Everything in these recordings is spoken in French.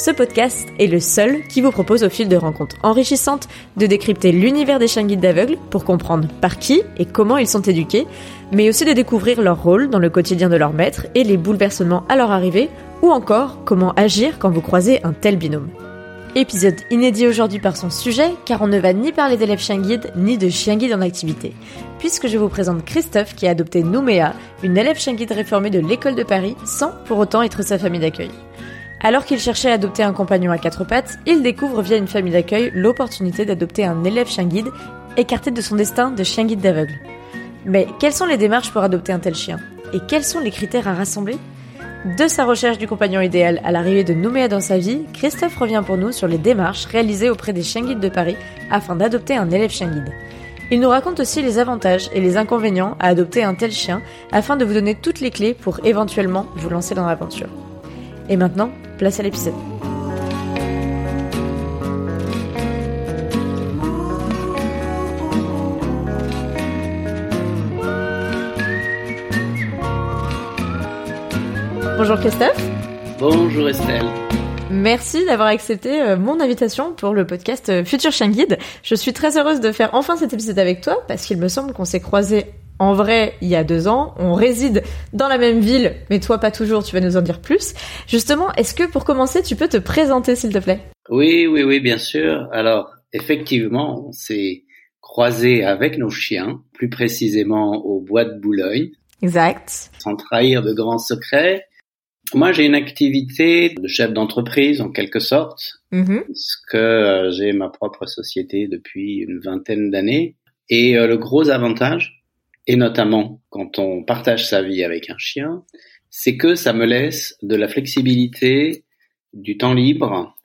Ce podcast est le seul qui vous propose au fil de rencontres enrichissantes de décrypter l'univers des chiens guides d'aveugles pour comprendre par qui et comment ils sont éduqués, mais aussi de découvrir leur rôle dans le quotidien de leur maître et les bouleversements à leur arrivée, ou encore comment agir quand vous croisez un tel binôme. Épisode inédit aujourd'hui par son sujet, car on ne va ni parler d'élèves chiens guides, ni de chiens guides en activité, puisque je vous présente Christophe qui a adopté Nouméa, une élève chien guide réformée de l'école de Paris, sans pour autant être sa famille d'accueil. Alors qu'il cherchait à adopter un compagnon à quatre pattes, il découvre via une famille d'accueil l'opportunité d'adopter un élève chien guide, écarté de son destin de chien guide d'aveugle. Mais quelles sont les démarches pour adopter un tel chien? Et quels sont les critères à rassembler? De sa recherche du compagnon idéal à l'arrivée de Nouméa dans sa vie, Christophe revient pour nous sur les démarches réalisées auprès des chiens guides de Paris afin d'adopter un élève chien guide. Il nous raconte aussi les avantages et les inconvénients à adopter un tel chien afin de vous donner toutes les clés pour éventuellement vous lancer dans l'aventure. Et maintenant, place à l'épisode. Bonjour Christophe. Bonjour Estelle. Merci d'avoir accepté euh, mon invitation pour le podcast euh, Future Chien Guide. Je suis très heureuse de faire enfin cet épisode avec toi parce qu'il me semble qu'on s'est croisés en vrai il y a deux ans. On réside dans la même ville, mais toi pas toujours, tu vas nous en dire plus. Justement, est-ce que pour commencer, tu peux te présenter s'il te plaît? Oui, oui, oui, bien sûr. Alors, effectivement, on s'est croisés avec nos chiens, plus précisément au bois de Boulogne. Exact. Sans trahir de grands secrets. Moi, j'ai une activité de chef d'entreprise en quelque sorte, Mhm. parce que euh, j'ai ma propre société depuis une vingtaine d'années. Et euh, le gros avantage, et notamment quand on partage sa vie avec un chien, c'est que ça me laisse de la flexibilité, du temps libre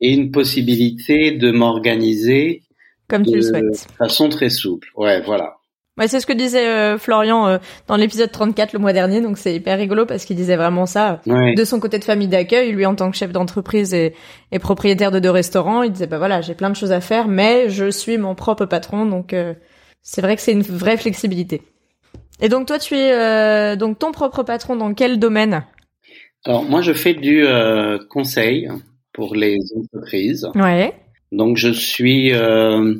et une possibilité de m'organiser Comme tu de le souhaites. façon très souple. Ouais, voilà. Ouais, c'est ce que disait euh, Florian euh, dans l'épisode 34 le mois dernier, donc c'est hyper rigolo parce qu'il disait vraiment ça. Ouais. De son côté de famille d'accueil, lui en tant que chef d'entreprise et, et propriétaire de deux restaurants, il disait bah voilà, j'ai plein de choses à faire, mais je suis mon propre patron, donc euh, c'est vrai que c'est une vraie flexibilité. Et donc toi, tu es euh, donc ton propre patron dans quel domaine? Alors moi, je fais du euh, conseil pour les entreprises. Ouais. Donc je suis, euh,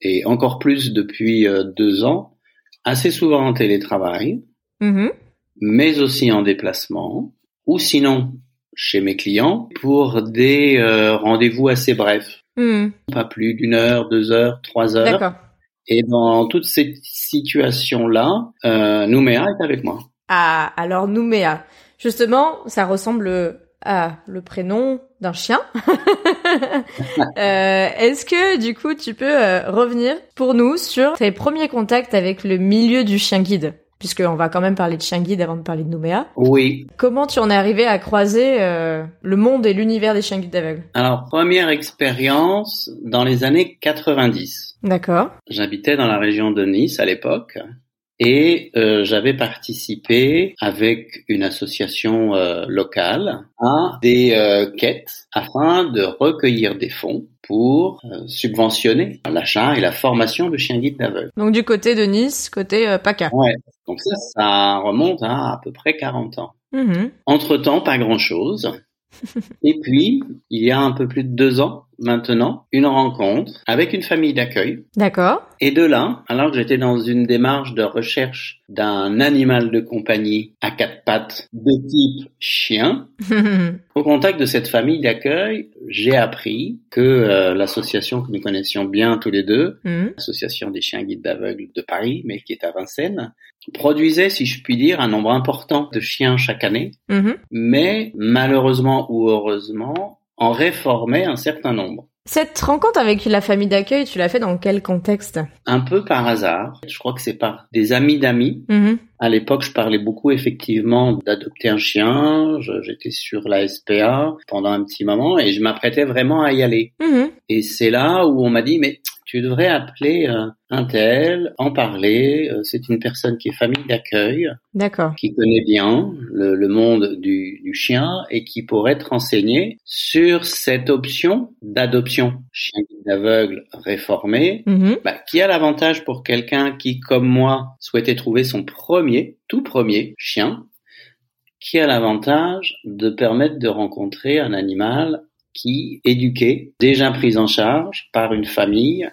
et encore plus depuis deux ans, assez souvent en télétravail, Mhm. mais aussi en déplacement, ou sinon chez mes clients pour des rendez-vous assez brefs, Mhm. pas plus d'une heure, deux heures, trois heures. D'accord. Et dans toutes ces situations-là, euh, Nouméa est avec moi. Ah, alors Nouméa. Justement, ça ressemble à le prénom d'un chien. Euh, Est-ce que du coup tu peux euh, revenir pour nous sur tes premiers contacts avec le milieu du chien guide? Puisqu'on va quand même parler de chien guide avant de parler de Nouméa. Oui. Comment tu en es arrivé à croiser euh, le monde et l'univers des chiens guides d'aveugles? Alors première expérience dans les années 90. D'accord. J'habitais dans la région de Nice à l'époque et euh, j'avais participé avec une association euh, locale à des quêtes afin de recueillir des fonds pour euh, subventionner l'achat et la formation de chiens guides d'aveugles. Donc du côté de Nice, côté euh, PACA. Ouais. Donc ça, ça remonte à à peu près 40 ans. Mhm. Entre-temps, pas grand-chose. Et puis, il y a un peu plus de deux ans maintenant, une rencontre avec une famille d'accueil. D'accord. Et de là, alors que j'étais dans une démarche de recherche d'un animal de compagnie à quatre pattes de type chien, au contact de cette famille d'accueil, j'ai appris que euh, l'association que nous connaissions bien tous les deux, Mhm. l'association des chiens guides d'aveugles de Paris, mais qui est à Vincennes, produisait, si je puis dire, un nombre important de chiens chaque année, Mhm. mais malheureusement ou heureusement, en réformait un certain nombre. Cette rencontre avec la famille d'accueil, tu l'as fait dans quel contexte? Un peu par hasard. Je crois que c'est par des amis d'amis. Mhm. À l'époque, je parlais beaucoup effectivement d'adopter un chien. J'étais sur la SPA pendant un petit moment et je m'apprêtais vraiment à y aller. Mhm. Et c'est là où on m'a dit, mais tu devrais appeler euh, un tel, en parler. Euh, C'est une personne qui est famille d'accueil, D'accord. qui connaît bien le, le monde du, du chien et qui pourrait te renseigner sur cette option d'adoption chien aveugle réformé, Mhm. bah, qui a l'avantage pour quelqu'un qui, comme moi, souhaitait trouver son premier, tout premier chien, qui a l'avantage de permettre de rencontrer un animal qui, éduqué, déjà pris en charge par une famille,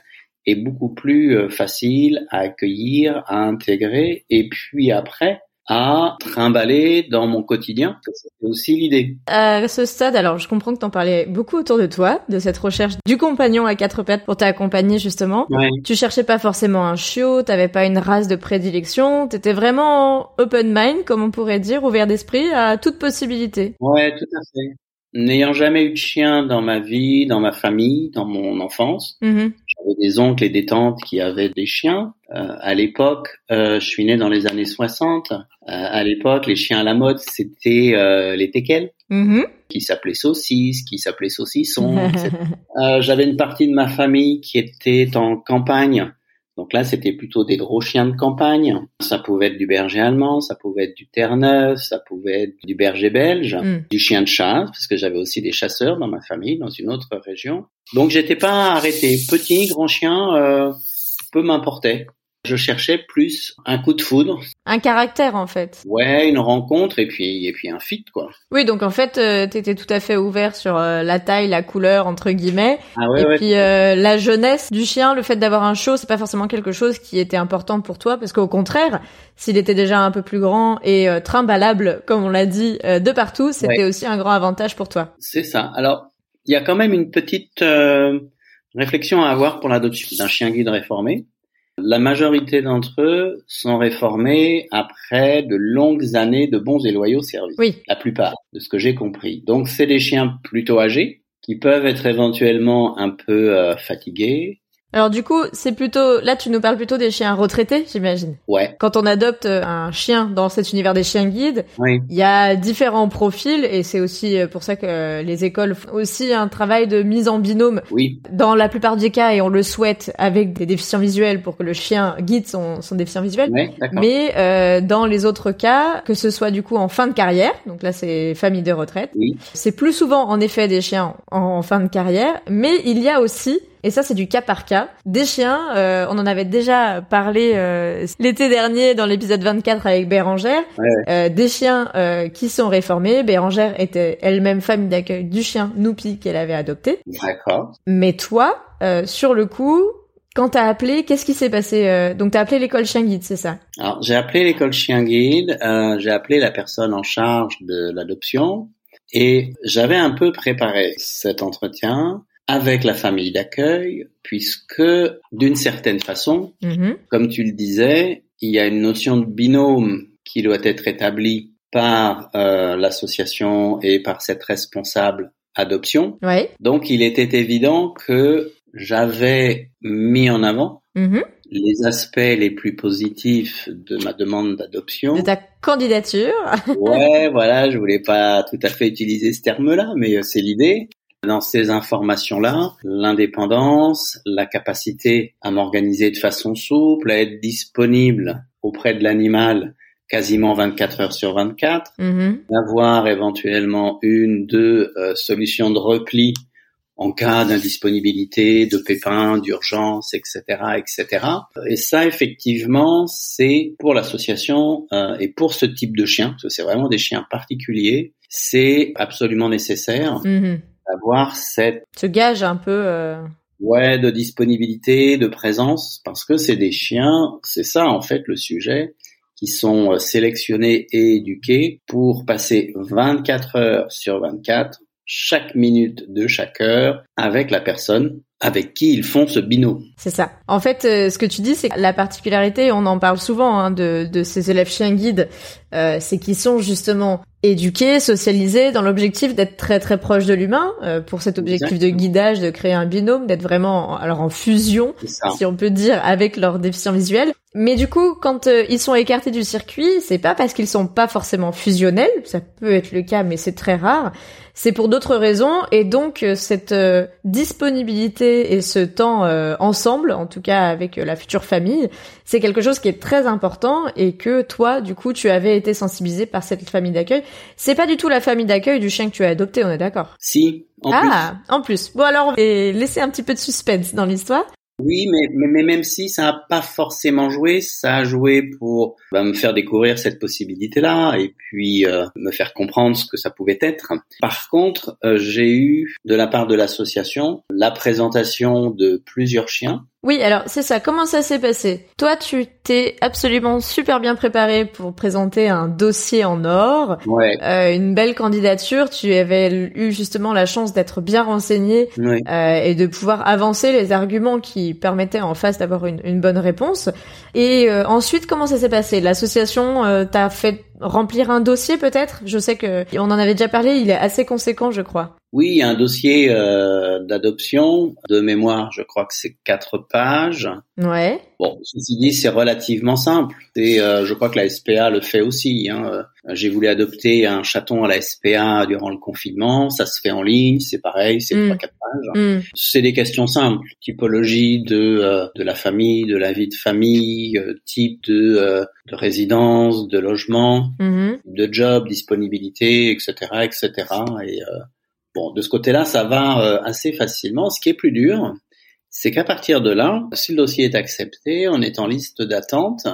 est beaucoup plus euh, facile à accueillir, à intégrer, et puis après, à trimballer dans mon quotidien. C'est aussi l'idée. À ce stade, alors je comprends que t'en parlais beaucoup autour de toi, de cette recherche du compagnon à quatre pattes pour t'accompagner justement. Ouais. Tu cherchais pas forcément un chiot, t'avais pas une race de prédilection, t'étais vraiment open mind, comme on pourrait dire, ouvert d'esprit à toute possibilité. Ouais, tout à fait. N'ayant jamais eu de chien dans ma vie, dans ma famille, dans mon enfance, Mhm. j'avais des oncles et des tantes qui avaient des chiens. Euh, à l'époque, euh, je suis né dans les années 60. Euh, à l'époque, les chiens à la mode, c'était les teckels, Mhm. qui s'appelaient saucisses, qui s'appelaient saucissons. j'avais une partie de ma famille qui était en campagne. Donc là, c'était plutôt des gros chiens de campagne. Ça pouvait être du berger allemand, ça pouvait être du terre-neuve, ça pouvait être du berger belge, Mm. du chien de chasse, parce que j'avais aussi des chasseurs dans ma famille, dans une autre région. Donc j'étais pas arrêté. Petit, grand chien, euh, peu m'importait. Je cherchais plus un coup de foudre, Un caractère en fait. ouais, une rencontre et puis et puis un fit quoi. Oui, donc en fait, euh, t'étais tout à fait ouvert sur euh, la taille, la couleur entre guillemets, Ah ouais, et ouais. puis euh, la jeunesse du chien, le fait d'avoir un chiot, c'est pas forcément quelque chose qui était important pour toi, parce qu'au contraire, s'il était déjà un peu plus grand et euh, trimballable, comme on l'a dit, euh, de partout, c'était aussi un grand avantage pour toi. C'est ça. Alors, il y a quand même une petite euh, réflexion à avoir pour l'adoption d'un chien guide réformé. La majorité d'entre eux sont réformés après de longues années de bons et loyaux services. Oui. La plupart, de ce que j'ai compris. Donc, c'est des chiens plutôt âgés qui peuvent être éventuellement un peu euh, fatigués. Alors du coup, c'est plutôt là tu nous parles plutôt des chiens retraités, j'imagine. Ouais, Quand on adopte euh, un chien dans cet univers des chiens guides, oui, il y a différents profils et c'est aussi euh, pour ça que les écoles font aussi un travail de mise en binôme oui, dans la plupart des cas et on le souhaite avec des déficients visuels pour que le chien guide son, son déficient visuel. ouais. Mais euh, dans les autres cas, que ce soit du coup en fin de carrière, donc là c'est famille de retraite, Oui, c'est plus souvent en effet des chiens en, en fin de carrière, mais il y a aussi, et ça c'est du cas par cas, des chiens, euh, on en avait déjà parlé euh, l'été dernier dans l'épisode 24 avec Bérangère, Ouais, euh, des chiens euh, qui sont réformés. Bérangère était elle-même famille d'accueil du chien Noupi qu'elle avait adopté. d'accord. Mais toi, euh, sur le coup, quand t'as appelé, qu'est-ce qui s'est passé euh, Donc t'as appelé l'école chien guide, c'est ça? Alors, j'ai appelé l'école chien guide, euh, j'ai appelé la personne en charge de l'adoption et j'avais un peu préparé cet entretien avec la famille d'accueil puisque d'une certaine façon, Mhm. comme tu le disais, il y a une notion de binôme qui doit être établie par euh, l'association et par cette responsable adoption. Ouais. Donc, il était évident que j'avais mis en avant Mhm. les aspects les plus positifs de ma demande d'adoption. De ta candidature. Ouais, voilà, je voulais pas tout à fait utiliser ce terme-là, mais euh, c'est l'idée. Dans ces informations-là, l'indépendance, la capacité à m'organiser de façon souple, à être disponible auprès de l'animal quasiment 24 heures sur 24, Mhm. d'avoir éventuellement une, deux euh, solutions de repli en cas d'indisponibilité, de pépins, d'urgence, etc., etc. Et ça, effectivement, c'est pour l'association euh, et pour ce type de chien, parce que c'est vraiment des chiens particuliers, c'est absolument nécessaire Mhm. D'avoir cette Ce gage un peu. euh, ouais de disponibilité, de présence, parce que c'est des chiens, c'est ça en fait le sujet, qui sont euh, sélectionnés et éduqués pour passer 24 heures sur 24 chaque minute de chaque heure avec la personne avec qui ils font ce binôme. C'est ça. En fait, euh, ce que tu dis, c'est que la particularité, on en parle souvent hein, de, de ces élèves chiens guides, euh, c'est qu'ils sont justement éduqués, socialisés dans l'objectif d'être très très proche de l'humain, euh, pour cet objectif de guidage, de créer un binôme, d'être vraiment alors en fusion, si on peut dire, avec leurs déficients visuels. Mais du coup, quand euh, ils sont écartés du circuit, c'est pas parce qu'ils sont pas forcément fusionnels, ça peut être le cas, mais c'est très rare. C'est pour d'autres raisons, et donc euh, cette euh, disponibilité et ce temps ensemble, en tout cas avec la future famille, c'est quelque chose qui est très important et que toi, du coup, tu avais été sensibilisé par cette famille d'accueil. C'est pas du tout la famille d'accueil du chien que tu as adopté, on est d'accord? Si. En ah, en plus. Bon alors, on va laisser un petit peu de suspense dans l'histoire. Oui, mais, mais, même si ça n'a pas forcément joué, ça a joué pour bah, me faire découvrir cette possibilité-là et puis euh, me faire comprendre ce que ça pouvait être. Par contre, euh, j'ai eu de la part de l'association la présentation de plusieurs chiens oui, alors c'est ça. Comment ça s'est passé? Toi, tu t'es absolument super bien préparé pour présenter un dossier en or, ouais. euh, une belle candidature. Tu avais eu justement la chance d'être bien renseigné euh, et de pouvoir avancer les arguments qui permettaient en face d'avoir une, une, bonne réponse. Et euh, ensuite, comment ça s'est passé? L'association euh, t'a fait remplir un dossier peut-être? Je sais que on en avait déjà parlé. Il est assez conséquent, je crois. Oui, un dossier euh, d'adoption de mémoire, je crois que c'est quatre pages. Ouais. Bon, ceci dit, c'est relativement simple. Et euh, je crois que la SPA le fait aussi. Hein. Euh, j'ai voulu adopter un chaton à la SPA durant le confinement. Ça se fait en ligne, c'est pareil, c'est mm. trois quatre pages. Mm. C'est des questions simples, typologie de de la famille, de la vie de famille, type de de résidence, de logement, mm-hmm. de job, disponibilité, etc., etc. Et Bon, de ce côté-là, ça va euh, assez facilement. Ce qui est plus dur, c'est qu'à partir de là, si le dossier est accepté, on est en liste d'attente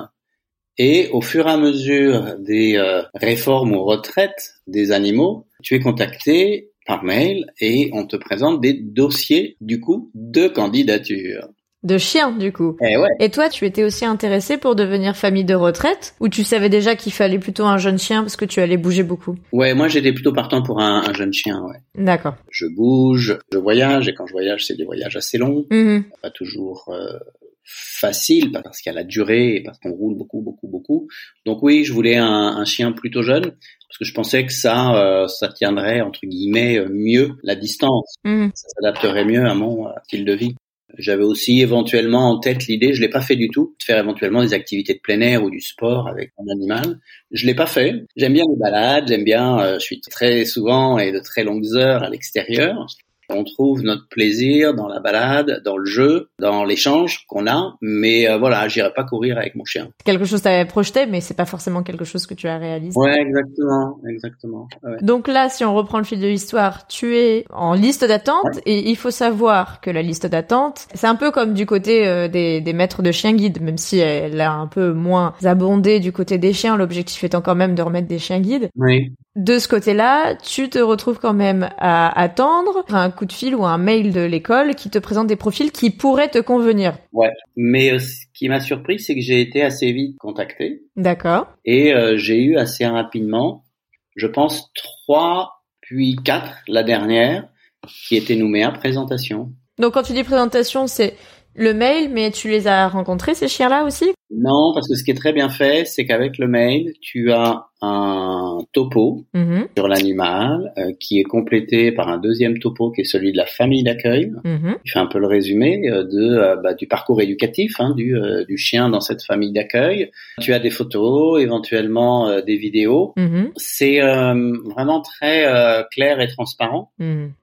et au fur et à mesure des euh, réformes ou retraites des animaux, tu es contacté par mail et on te présente des dossiers du coup de candidature de chiens du coup. Eh Et toi, tu étais aussi intéressé pour devenir famille de retraite ou tu savais déjà qu'il fallait plutôt un jeune chien parce que tu allais bouger beaucoup? Ouais, moi j'étais plutôt partant pour un, jeune chien, ouais. D'accord. Je bouge, je voyage et quand je voyage, c'est des voyages assez longs, mm-hmm. pas toujours euh, facile parce qu'il y a la durée et parce qu'on roule beaucoup, beaucoup, beaucoup. Donc oui, je voulais un, chien plutôt jeune parce que je pensais que ça, euh, ça tiendrait entre guillemets mieux la distance, mm-hmm. ça s'adapterait mieux à mon euh, style de vie. J'avais aussi éventuellement en tête l'idée, je l'ai pas fait du tout, de faire éventuellement des activités de plein air ou du sport avec un animal. Je l'ai pas fait. J'aime bien les balades, j'aime bien, euh, je suis très souvent et de très longues heures à l'extérieur. On trouve notre plaisir dans la balade, dans le jeu, dans l'échange qu'on a, mais euh, voilà, j'irai pas courir avec mon chien. Quelque chose t'avais projeté, mais c'est pas forcément quelque chose que tu as réalisé. Ouais, exactement, exactement. Donc là, si on reprend le fil de l'histoire, tu es en liste d'attente et il faut savoir que la liste d'attente, c'est un peu comme du côté euh, des, des maîtres de chiens guides, même si elle a un peu moins abondé du côté des chiens. L'objectif étant quand même de remettre des chiens guides. Oui de ce côté-là, tu te retrouves quand même à attendre un coup de fil ou un mail de l'école qui te présente des profils qui pourraient te convenir. Ouais, mais euh, ce qui m'a surpris, c'est que j'ai été assez vite contacté. D'accord. Et euh, j'ai eu assez rapidement, je pense, trois puis quatre la dernière qui étaient nommées à présentation. Donc quand tu dis présentation, c'est le mail, mais tu les as rencontrés ces chiens-là aussi? Non, parce que ce qui est très bien fait, c'est qu'avec le mail, tu as un topo mm-hmm. sur l'animal euh, qui est complété par un deuxième topo qui est celui de la famille d'accueil. Mm-hmm. Il fait un peu le résumé euh, de euh, bah, du parcours éducatif hein, du, du chien dans cette famille d'accueil. Tu as des photos, éventuellement des vidéos. Mm-hmm. C'est vraiment très clair et transparent.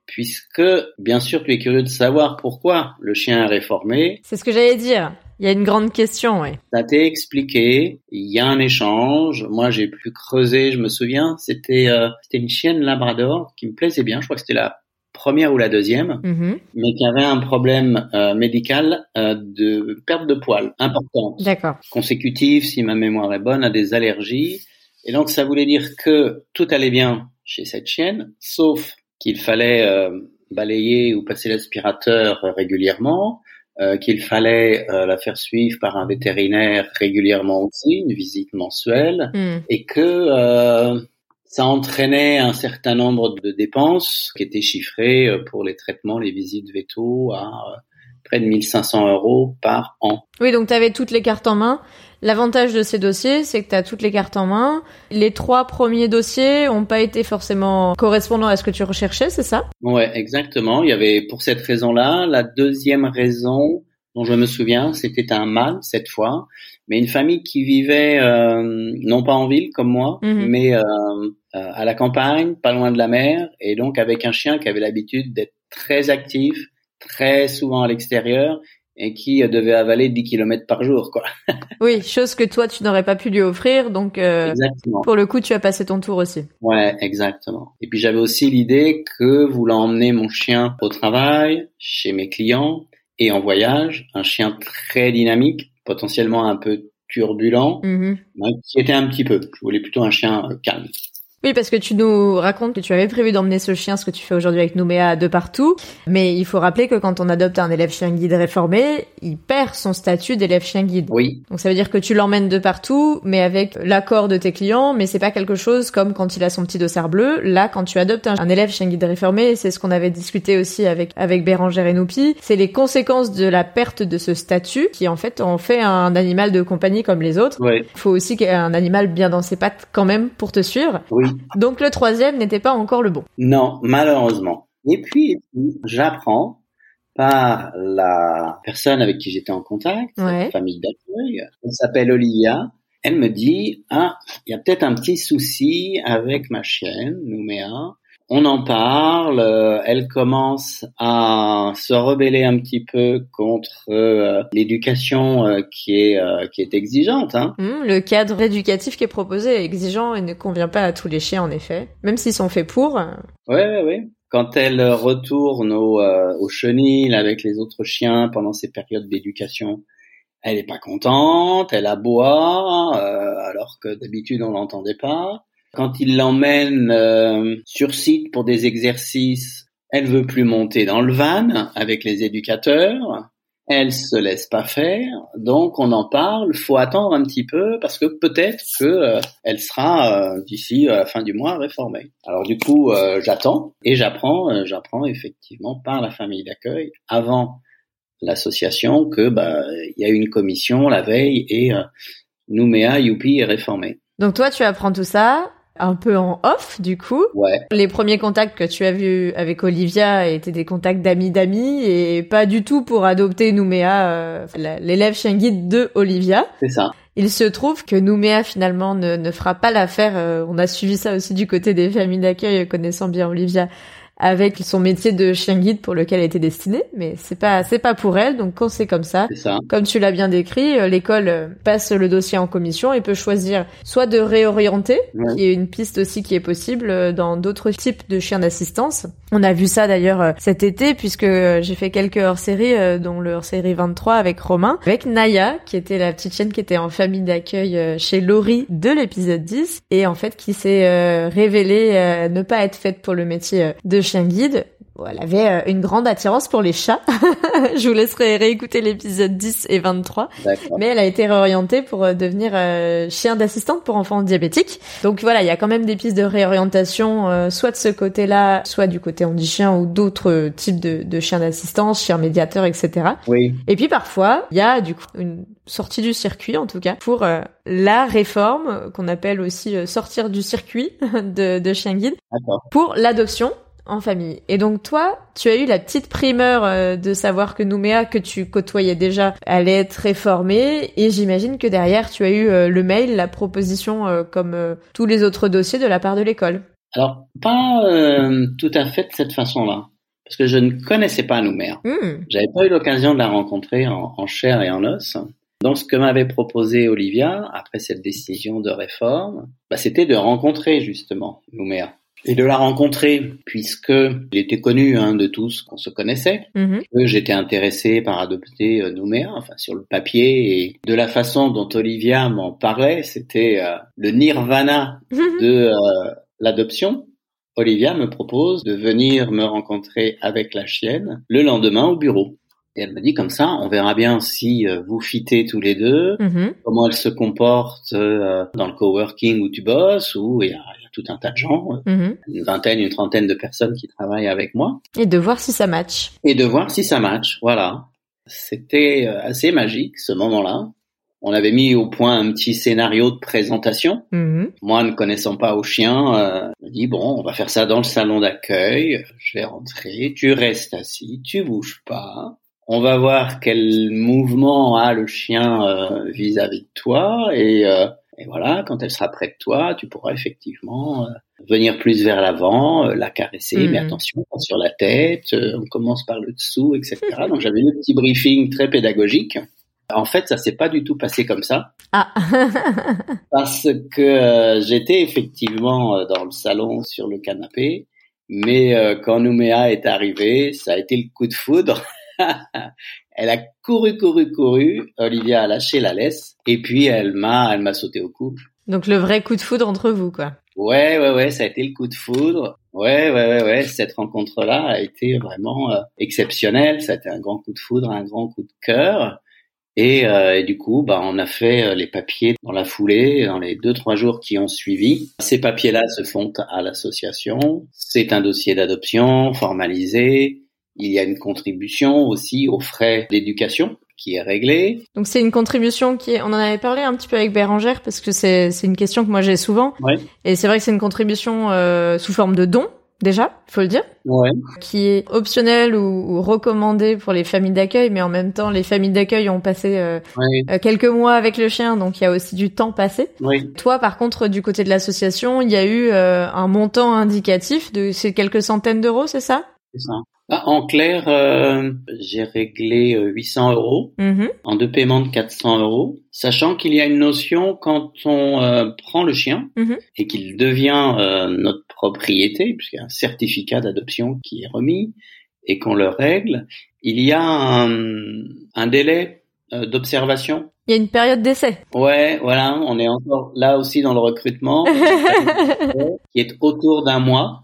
Puisque, bien sûr, tu es curieux de savoir pourquoi le chien est réformé. C'est ce que j'allais dire. Il y a une grande question, oui. Ça t'est expliqué, il y a un échange. Moi, j'ai pu creuser, je me souviens, c'était euh, c'était une chienne labrador qui me plaisait bien. Je crois que c'était la première ou la deuxième, mm-hmm. mais qui avait un problème euh, médical euh, de perte de poils importante. D'accord. Consécutive, si ma mémoire est bonne, à des allergies. Et donc, ça voulait dire que tout allait bien chez cette chienne, sauf qu'il fallait balayer ou passer l'aspirateur régulièrement, euh, qu'il fallait euh, la faire suivre par un vétérinaire régulièrement aussi, une visite mensuelle, hmm. et que euh, ça entraînait un certain nombre de dépenses qui étaient chiffrées pour les traitements, les visites vétos à près de 1500 euros par an. Oui, donc tu avais toutes les cartes en main. L'avantage de ces dossiers, c'est que tu as toutes les cartes en main. Les trois premiers dossiers ont pas été forcément correspondants à ce que tu recherchais, c'est ça? Ouais, exactement. Il y avait pour cette raison-là. La deuxième raison dont je me souviens, c'était un mâle cette fois, mais une famille qui vivait euh, non pas en ville comme moi, Mhm. mais euh, euh, à la campagne, pas loin de la mer, et donc avec un chien qui avait l'habitude d'être très actif, très souvent à l'extérieur, et qui euh, devait avaler 10 kilomètres par jour, quoi. Oui, chose que toi tu n'aurais pas pu lui offrir, donc euh, pour le coup tu as passé ton tour aussi. Ouais, exactement. Et puis j'avais aussi l'idée que voulant emmener mon chien au travail, chez mes clients et en voyage, un chien très dynamique, potentiellement un peu turbulent, Mhm. m'inquiétait un petit peu. Je voulais plutôt un chien euh, calme. Oui, parce que tu nous racontes que tu avais prévu d'emmener ce chien, ce que tu fais aujourd'hui avec Nouméa, de partout. Mais il faut rappeler que quand on adopte un élève chien guide réformé, il perd son statut d'élève chien guide. Oui, Donc ça veut dire que tu l'emmènes de partout, mais avec l'accord de tes clients, mais c'est pas quelque chose comme quand il a son petit dossard bleu. Là, quand tu adoptes un, élève chien guide réformé, c'est ce qu'on avait discuté aussi avec, avec Bérangère et Noupi, c'est les conséquences de la perte de ce statut qui en fait en fait un animal de compagnie comme les autres. ouais, Il faut aussi qu'il y ait un animal bien dans ses pattes quand même pour te suivre. oui. Donc le troisième n'était pas encore le bon. Non, malheureusement. Et puis, j'apprends par la personne avec qui j'étais en contact, Ouais. famille d'accueil, elle s'appelle Olivia. Elle me dit, ah, il y a peut-être un petit souci avec ma chienne, Nouméa. On en parle, euh, elle commence à se rebeller un petit peu contre euh, l'éducation euh, qui est euh, qui est exigeante. Hein. Hmm, le cadre éducatif qui est proposé est exigeant et ne convient pas à tous les chiens en effet, même s'ils sont faits pour. euh, Ouais, ouais, ouais. Quand elle retourne au, euh, au chenil avec les autres chiens pendant ces périodes d'éducation, elle est pas contente, elle aboie, euh, alors que d'habitude on l'entendait pas. Quand il l'emmène euh, sur site pour des exercices, elle veut plus monter dans le van avec les éducateurs. Elle se laisse pas faire, donc on en parle. Faut attendre un petit peu parce que peut-être que euh, elle sera euh, d'ici la fin du mois réformée. Alors du coup, euh, j'attends et j'apprends, euh, j'apprends effectivement par la famille d'accueil avant l'association que bah il y a une commission la veille et euh, Nouméa Youpi est réformée. Donc toi tu apprends tout ça un peu en off du coup. Ouais, Les premiers contacts que tu as vus avec Olivia étaient des contacts d'amis d'amis et pas du tout pour adopter Nouméa, euh, l'élève chien guide de Olivia. c'est ça. Il se trouve que Nouméa finalement ne, ne fera pas l'affaire. euh, on a suivi ça aussi du côté des familles d'accueil, connaissant bien Olivia, avec son métier de chien guide pour lequel elle était destinée. Mais c'est pas c'est pas pour elle. Donc quand c'est comme ça, comme tu l'as bien décrit, euh, l'école euh, passe le dossier en commission et peut choisir soit de réorienter, Ouais. qui est une piste aussi qui est possible euh, dans d'autres types de chiens d'assistance. On a vu ça d'ailleurs cet été puisque j'ai fait quelques hors-séries, dont le hors-série 23 avec Romain, avec Naya, qui était la petite chienne qui était en famille d'accueil chez Laurie de l'épisode 10 et en fait qui s'est révélée ne pas être faite pour le métier de chien guide. Bon, elle avait euh, une grande attirance pour les chats. Je vous laisserai réécouter l'épisode 10 et 23. D'accord. Mais elle a été réorientée pour euh, devenir euh, chien d'assistante pour enfants diabétiques. Donc voilà, il y a quand même des pistes de réorientation, euh, soit de ce côté-là, soit du côté handi-chien ou d'autres types de, de chiens d'assistance, chiens médiateurs, etc. Oui, Et puis parfois, il y a du coup une sortie du circuit, en tout cas, pour euh, la réforme, qu'on appelle aussi sortir du circuit de, de chien guide, pour l'adoption en famille. Et donc toi, tu as eu la petite primeur euh, de savoir que Nouméa, que tu côtoyais déjà, allait être réformée. Et j'imagine que derrière, tu as eu euh, le mail, la proposition, euh, comme tous les autres dossiers de la part de l'école. Alors pas euh, tout à fait de cette façon-là, parce que je ne connaissais pas Nouméa. Hmm. J'avais pas eu l'occasion de la rencontrer en, en chair et en os. Donc, ce que m'avait proposé Olivia, après cette décision de réforme, bah, c'était de rencontrer justement Nouméa. Et de la rencontrer, puisque il était connu hein, de tous qu'on se connaissait, que j'étais intéressé par adopter euh, Nouméa, enfin sur le papier, et de la façon dont Olivia m'en parlait, c'était euh, le nirvana de euh, l'adoption. Olivia me propose de venir me rencontrer avec la chienne le lendemain au bureau. Et elle me dit comme ça, on verra bien si euh, vous fitez tous les deux, Mhm. comment elle se comporte dans le coworking où tu bosses, où il y a, il y a tout un tas de gens, euh, Mhm. une vingtaine, une trentaine de personnes qui travaillent avec moi, Et de voir si ça match. et de voir si ça match. Voilà. C'était assez magique ce moment-là. On avait mis au point un petit scénario de présentation. Mhm. Moi, ne connaissant pas au chien, euh, je me dis bon, on va faire ça dans le salon d'accueil. Je vais rentrer, tu restes assis, tu bouges pas. On va voir quel mouvement a le chien euh, vis-à-vis de toi et, euh, et voilà, quand elle sera près de toi, tu pourras effectivement euh, venir plus vers l'avant, euh, la caresser, mais attention, pas sur la tête, euh, on commence par le dessous, etc. Donc j'avais eu un petit briefing très pédagogique. En fait, ça s'est pas du tout passé comme ça Ah. parce que j'étais effectivement dans le salon sur le canapé, mais quand Nouméa est arrivée, ça a été le coup de foudre. elle a couru, couru, couru. Olivia a lâché la laisse et puis elle m'a, elle m'a sauté au cou. Donc le vrai coup de foudre entre vous, quoi. Ouais, ouais, ouais, ça a été le coup de foudre. Ouais, ouais, ouais, ouais. Cette rencontre-là a été vraiment euh, exceptionnelle. Ça a été un grand coup de foudre, un grand coup de cœur. Et, euh, et du coup, bah, on a fait euh, les papiers dans la foulée, dans les deux trois jours qui ont suivi. Ces papiers-là se font à l'association. C'est un dossier d'adoption formalisé. Il y a une contribution aussi aux frais d'éducation qui est réglée. Donc c'est une contribution qui est... On en avait parlé un petit peu avec Bérangère parce que c'est c'est une question que moi j'ai souvent. Ouais. Et c'est vrai que c'est une contribution euh, sous forme de don, déjà, faut le dire, Ouais. qui est optionnelle ou, ou recommandée pour les familles d'accueil, mais en même temps, les familles d'accueil ont passé euh, Ouais. euh, quelques mois avec le chien, donc il y a aussi du temps passé. Oui. Toi, par contre, du côté de l'association, il y a eu euh, un montant indicatif de c'est quelques centaines d'euros, c'est ça? C'est ça. Ah, en clair, euh, j'ai réglé euh, 800 euros. Mhm. en deux paiements de 400 euros, sachant qu'il y a une notion quand on euh, prend le chien Mhm. et qu'il devient euh, notre propriété, puisqu'il y a un certificat d'adoption qui est remis et qu'on le règle, il y a un, un délai euh, d'observation. Il y a une période d'essai. Ouais, voilà, on est encore là aussi dans le recrutement, qui est autour d'un mois.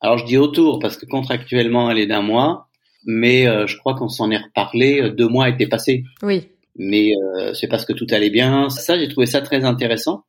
Alors je dis autour parce que contractuellement elle est d'un mois, mais euh, je crois qu'on s'en est reparlé, euh, deux mois étaient passés oui. mais euh, c'est parce que tout allait bien. Ça, j'ai trouvé ça très intéressant,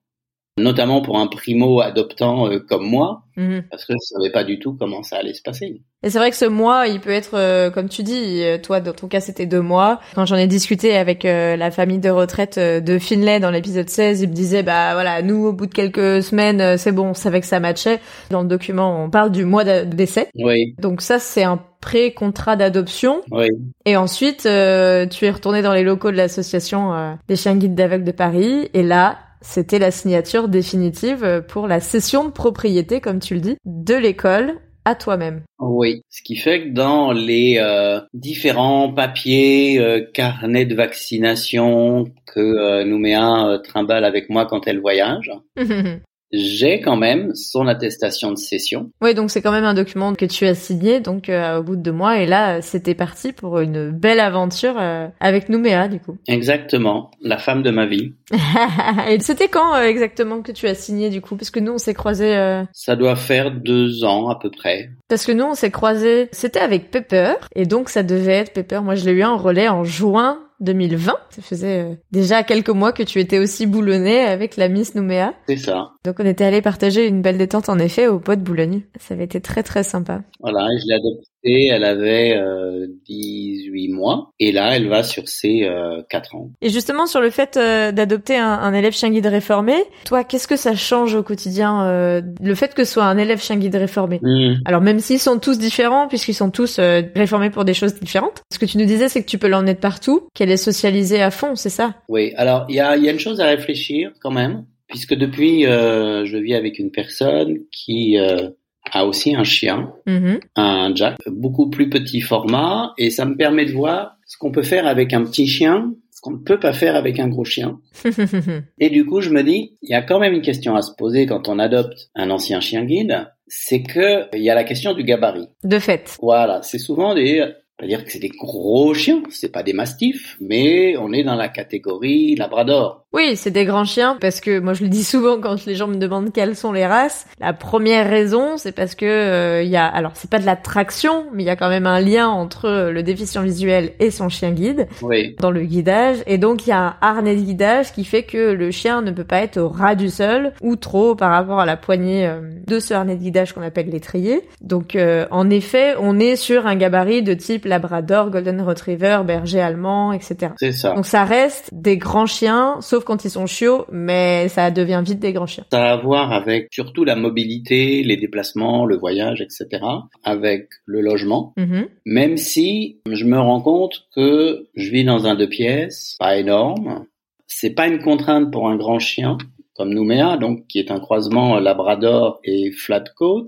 notamment pour un primo adoptant euh, comme moi, Mhm. parce que je savais pas du tout comment ça allait se passer. Et c'est vrai que ce mois, il peut être, euh, comme tu dis, euh, toi, dans ton cas, c'était deux mois. Quand j'en ai discuté avec euh, la famille de retraite de Finlay dans l'épisode 16, ils me disaient, bah voilà, nous, au bout de quelques semaines, c'est bon, on savait que ça matchait. Dans le document, on parle du mois d'essai. Oui, Donc ça, c'est un pré-contrat d'adoption. oui, Et ensuite, tu es retourné dans les locaux de l'association des chiens guides d'aveugles de Paris. Et là, c'était la signature définitive pour la cession de propriété, comme tu le dis, de l'école à toi-même. oui. Ce qui fait que dans les euh, différents papiers, euh, carnets de vaccination que euh, Nouméa euh, trimballe avec moi quand elle voyage, j'ai quand même son attestation de cession. Oui, donc c'est quand même un document que tu as signé donc euh, au bout de deux mois et là c'était parti pour une belle aventure euh, avec Nouméa du coup. Exactement, la femme de ma vie. et c'était quand euh, exactement que tu as signé du coup? Parce que nous on s'est croisés euh, Ça doit faire deux ans à peu près. parce que nous on s'est croisés c'était avec Pepper et donc ça devait être Pepper. Moi je l'ai eu en relais en juin 2020. Ça faisait euh, déjà quelques mois que tu étais aussi boulonné avec la Miss Nouméa. C'est ça. Donc on était allé partager une belle détente en effet au pot de Boulogne. Ça avait été très très sympa. Voilà, je l'ai adoptée, elle avait euh, 18 mois, et là, elle va sur ses euh, 4 ans. Et justement sur le fait euh, d'adopter un, un élève chien guide réformé, toi qu'est-ce que ça change au quotidien euh, le fait que ce soit un élève chien guide réformé? Hmm. Alors même s'ils sont tous différents puisqu'ils sont tous euh, réformés pour des choses différentes, ce que tu nous disais c'est que tu peux l'emmener partout, qu'elle est socialisée à fond, c'est ça? Oui, alors il y a, il y a une chose à réfléchir quand même, puisque depuis, euh, je vis avec une personne qui euh, a aussi un chien, Mhm. un Jack, beaucoup plus petit format, et ça me permet de voir ce qu'on peut faire avec un petit chien, ce qu'on ne peut pas faire avec un gros chien. Et du coup, je me dis, il y a quand même une question à se poser quand on adopte un ancien chien guide, c'est que il y a la question du gabarit. de fait. Voilà, c'est souvent des, pas dire que c'est des gros chiens, c'est pas des mastifs, mais on est dans la catégorie labrador. Oui, c'est des grands chiens parce que moi je le dis souvent quand les gens me demandent quelles sont les races. La première raison, c'est parce que euh, il y a alors c'est pas de la traction, mais il y a quand même un lien entre euh, le déficient visuel et son chien guide Oui, dans le guidage et donc il y a un harnais de guidage qui fait que le chien ne peut pas être au ras du sol ou trop par rapport à la poignée euh, de ce harnais de guidage qu'on appelle l'étrier. Donc euh, en effet, on est sur un gabarit de type Labrador, Golden Retriever, Berger allemand, etc. C'est ça. Donc ça reste des grands chiens, sauf quand ils sont chiots, mais ça devient vite des grands chiens. Ça a à voir avec surtout la mobilité, les déplacements, le voyage, etc. Avec le logement. Mhm. Même si je me rends compte que je vis dans un deux pièces, pas énorme. C'est pas une contrainte pour un grand chien comme Nouméa, donc qui est un croisement Labrador et Flatcoat,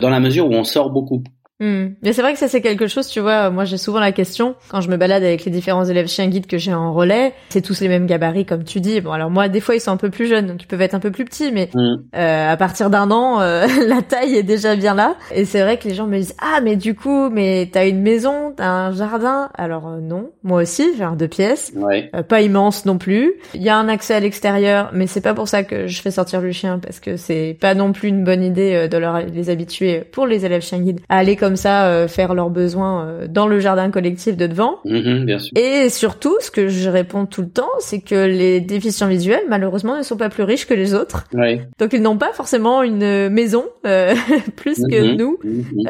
dans la mesure où on sort beaucoup. Hmm. Mais c'est vrai que ça c'est quelque chose, tu vois, moi j'ai souvent la question, quand je me balade avec les différents élèves chiens guides que j'ai en relais, c'est tous les mêmes gabarits comme tu dis. Bon alors moi des fois ils sont un peu plus jeunes, donc ils peuvent être un peu plus petits, mais Mm. euh, à partir d'un an, euh, la taille est déjà bien là. Et c'est vrai que les gens me disent, ah mais du coup, mais t'as une maison, t'as un jardin? Alors euh, non, moi aussi j'ai un deux pièces. Ouais. Euh, pas immense non plus. Il y a un accès à l'extérieur, mais c'est pas pour ça que je fais sortir le chien parce que c'est pas non plus une bonne idée euh, de leur, les habituer pour les élèves chiens guides à aller comme ça euh, faire leurs besoins euh, dans le jardin collectif de devant. Mhm, bien sûr. Et surtout, ce que je réponds tout le temps, c'est que les déficients visuels, malheureusement, ne sont pas plus riches que les autres. Ouais. Donc ils n'ont pas forcément une maison euh, plus que Mhm. nous.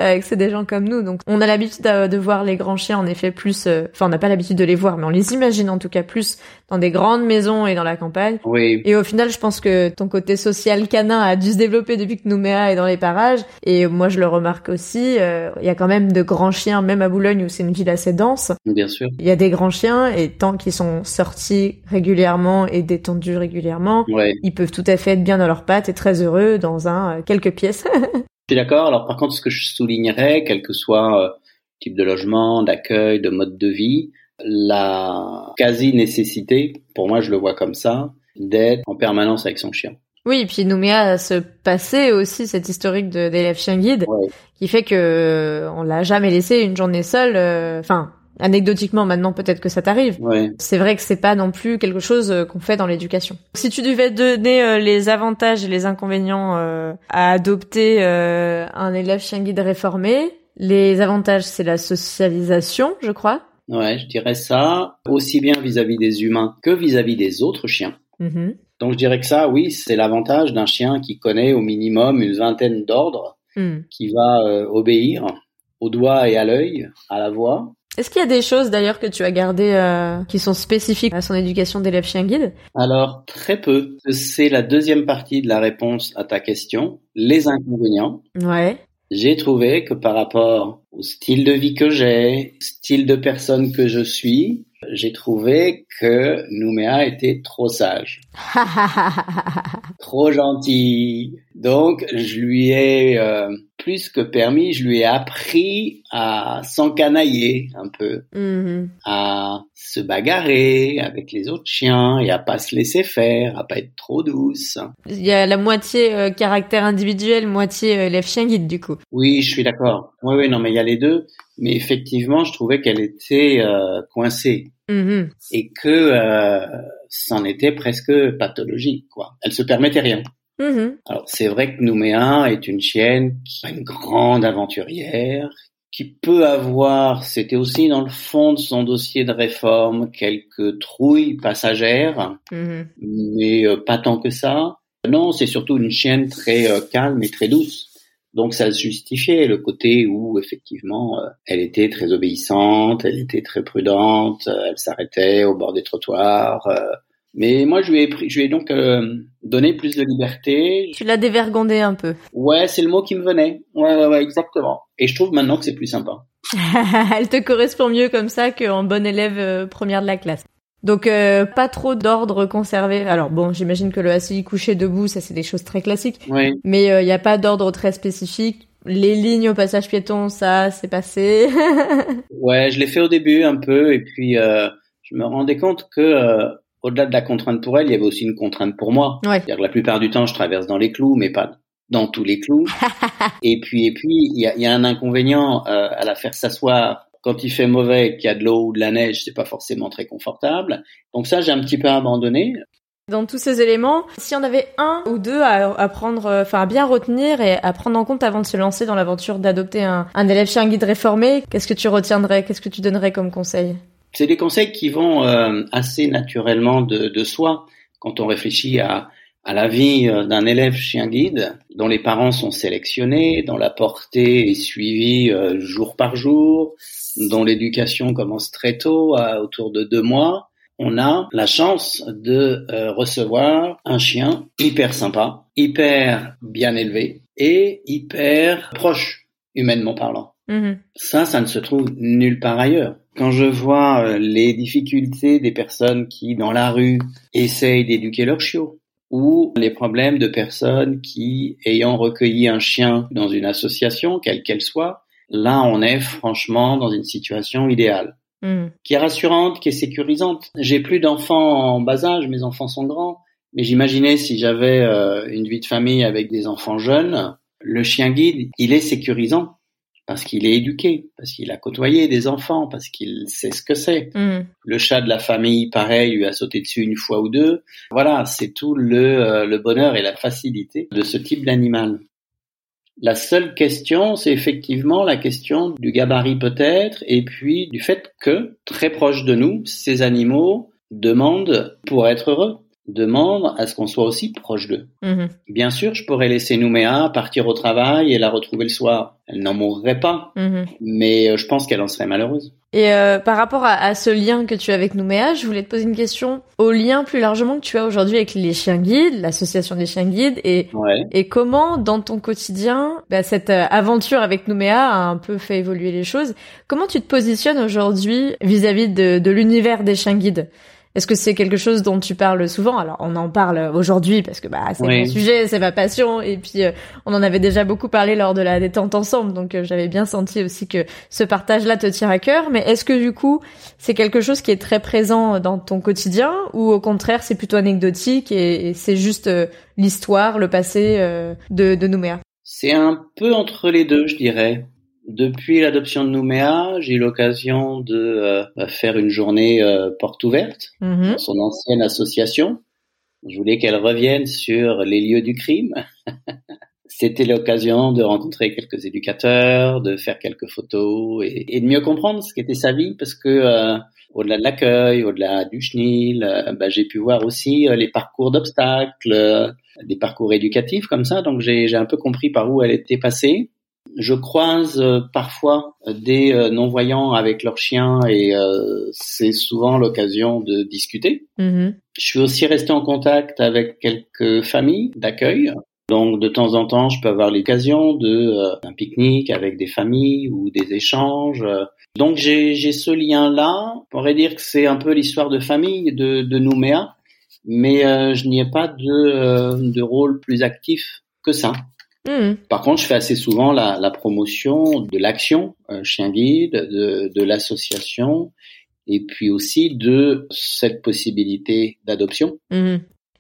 Euh, que c'est des gens comme nous. Donc, on a l'habitude de, de voir les grands chiens, en effet, plus... euh, Enfin, on n'a pas l'habitude de les voir, mais on les imagine en tout cas plus dans des grandes maisons et dans la campagne. Oui. Et au final, je pense que ton côté social canin a dû se développer depuis que Nouméa est dans les parages. Et moi, je le remarque aussi. euh, Il y a quand même de grands chiens, même à Boulogne, où c'est une ville assez dense. Bien sûr. Il y a des grands chiens, et tant qu'ils sont sortis régulièrement et détendus régulièrement, Ouais. ils peuvent tout à fait être bien dans leurs pattes et très heureux dans un euh, quelques pièces. Je suis d'accord. Alors par contre, ce que je soulignerais, quel que soit euh, type de logement, d'accueil, de mode de vie, la quasi-nécessité, pour moi je le vois comme ça, d'être en permanence avec son chien. Oui, et puis Nouméa a ce passé aussi, cette historique d'élève chien guide, Ouais. qui fait que euh, on l'a jamais laissé une journée seule. euh, Enfin, anecdotiquement, maintenant peut-être que ça t'arrive. Ouais. C'est vrai que c'est pas non plus quelque chose euh, qu'on fait dans l'éducation. Si tu devais donner euh, les avantages et les inconvénients euh, à adopter un élève chien guide réformé, les avantages c'est la socialisation, je crois. Ouais, je dirais ça, aussi bien vis-à-vis des humains que vis-à-vis des autres chiens. Mhm. Donc je dirais que ça, oui, c'est l'avantage d'un chien qui connaît au minimum une vingtaine d'ordres, Hmm. qui va euh, obéir au doigt et à l'œil, à la voix. Est-ce qu'il y a des choses d'ailleurs que tu as gardées euh, qui sont spécifiques à son éducation d'élève chien guide? Alors, très peu. C'est la deuxième partie de la réponse à ta question. Les inconvénients. Ouais. J'ai trouvé que par rapport au style de vie que j'ai, style de personne que je suis, j'ai trouvé que Nouméa était trop sage, trop gentil. Donc, je lui ai euh, plus que permis, je lui ai appris à s'encanailler un peu, Mhm. à se bagarrer avec les autres chiens et à pas se laisser faire, à pas être trop douce. Il y a la moitié euh, caractère individuel, moitié euh, élève chien guide du coup. Oui, je suis d'accord. Oui, oui, non, mais il y a les deux. Mais effectivement, je trouvais qu'elle était euh, coincée Mhm. et que euh, c'en était presque pathologique, quoi. Elle se permettait rien. Mhm. Alors, c'est vrai que Nouméa est une chienne qui est une grande aventurière, qui peut avoir, c'était aussi dans le fond de son dossier de réforme, quelques trouilles passagères, Mhm. mais euh, pas tant que ça. Non, c'est surtout une chienne très euh, calme et très douce. Donc ça se justifiait le côté où effectivement euh, elle était très obéissante, elle était très prudente, euh, elle s'arrêtait au bord des trottoirs. Euh. mais moi je lui ai pris, je lui ai donc euh, donné plus de liberté. Tu l'as dévergondé un peu. Ouais, c'est le mot qui me venait. Ouais, ouais, ouais, exactement. Et je trouve maintenant que c'est plus sympa. Elle te correspond mieux comme ça qu'en bonne élève euh, première de la classe. Donc euh, pas trop d'ordre conservé. Alors bon, j'imagine que le assis couché debout, ça c'est des choses très classiques. Oui. Mais il n'y a pas d'ordre très spécifique. Les lignes au passage piéton, ça c'est passé. Ouais, je l'ai fait au début un peu, et puis euh, je me rendais compte que euh, au-delà de la contrainte pour elle, il y avait aussi une contrainte pour moi. ouais. C'est-à-dire que la plupart du temps, je traverse dans les clous, mais pas dans tous les clous. et puis, et puis, il y a, il y a un inconvénient euh, à la faire s'asseoir quand il fait mauvais, qu'il y a de l'eau ou de la neige, c'est pas forcément très confortable. Donc ça, j'ai un petit peu abandonné. Dans tous ces éléments, si on avait un ou deux à, à prendre, euh, enfin à bien retenir et à prendre en compte avant de se lancer dans l'aventure d'adopter un, un élève chien guide réformé, qu'est-ce que tu retiendrais? Qu'est-ce que tu donnerais comme conseil? C'est des conseils qui vont euh, assez naturellement de, de soi quand on réfléchit à, à la vie euh, d'un élève chien guide dont les parents sont sélectionnés, dont la portée est suivie euh, jour par jour, dont l'éducation commence très tôt, à autour de deux mois, on a la chance de euh, recevoir un chien hyper sympa, hyper bien élevé et hyper proche, humainement parlant. Mm-hmm. Ça, ça ne se trouve nulle part ailleurs. Quand je vois euh, les difficultés des personnes qui, dans la rue, essayent d'éduquer leurs chiots, ou les problèmes de personnes qui, ayant recueilli un chien dans une association, quelle qu'elle soit, là, on est franchement dans une situation idéale. Mm. Qui est rassurante, qui est sécurisante. J'ai plus d'enfants en bas âge, mes enfants sont grands, mais j'imaginais si j'avais euh, une vie de famille avec des enfants jeunes, le chien guide, il est sécurisant parce qu'il est éduqué, parce qu'il a côtoyé des enfants, parce qu'il sait ce que c'est. Mm. Le chat de la famille, pareil, lui a sauté dessus une fois ou deux. Voilà, c'est tout le, euh, le bonheur et la facilité de ce type d'animal. La seule question, c'est effectivement la question du gabarit peut-être, et puis du fait que, très proche de nous, ces animaux demandent pour être heureux demande à ce qu'on soit aussi proche d'eux. Mhm. Bien sûr, je pourrais laisser Nouméa partir au travail et la retrouver le soir. Elle n'en mourrait pas, mhm. mais euh, je pense qu'elle en serait malheureuse. Et euh, par rapport à, ce lien que tu as avec Nouméa, je voulais te poser une question au lien plus largement que tu as aujourd'hui avec les chiens guides, l'association des chiens guides, et, et comment dans ton quotidien bah, cette euh, aventure avec Nouméa a un peu fait évoluer les choses. Comment tu te positionnes aujourd'hui vis-à-vis de, de l'univers des chiens guides? Est-ce que c'est quelque chose dont tu parles souvent? Alors on en parle aujourd'hui parce que bah c'est mon sujet, c'est ma passion. Et puis euh, on en avait déjà beaucoup parlé lors de la détente ensemble. Donc euh, j'avais bien senti aussi que ce partage-là te tient à cœur. Mais est-ce que du coup c'est quelque chose qui est très présent dans ton quotidien? Ou au contraire c'est plutôt anecdotique et, c'est juste euh, l'histoire, le passé de, de Nouméa? C'est un peu entre les deux, je dirais. Depuis l'adoption de Nouméa, j'ai eu l'occasion de euh, faire une journée euh, porte ouverte mm-hmm. dans son ancienne association. Je voulais qu'elle revienne sur les lieux du crime. C'était l'occasion de rencontrer quelques éducateurs, de faire quelques photos et, de mieux comprendre ce qu'était sa vie parce que euh, au-delà de l'accueil, au-delà du chenil, bah, j'ai pu voir aussi les parcours d'obstacles, des parcours éducatifs comme ça. Donc j'ai un peu compris par où elle était passée je croise euh, parfois des euh, non-voyants avec leurs chiens et euh, c'est souvent l'occasion de discuter. Mm-hmm. Je suis aussi resté en contact avec quelques familles d'accueil. Donc de temps en temps, je peux avoir l'occasion de un pique-nique avec des familles ou des échanges. Donc j'ai ce lien-là. On pourrait dire que c'est un peu l'histoire de famille de, de Nouméa, mais je n'y ai pas de, de rôle plus actif que ça. Hmm. Par contre, je fais assez souvent la, la promotion de l'action euh, chien guide, de, de l'association, et puis aussi de cette possibilité d'adoption. Hmm.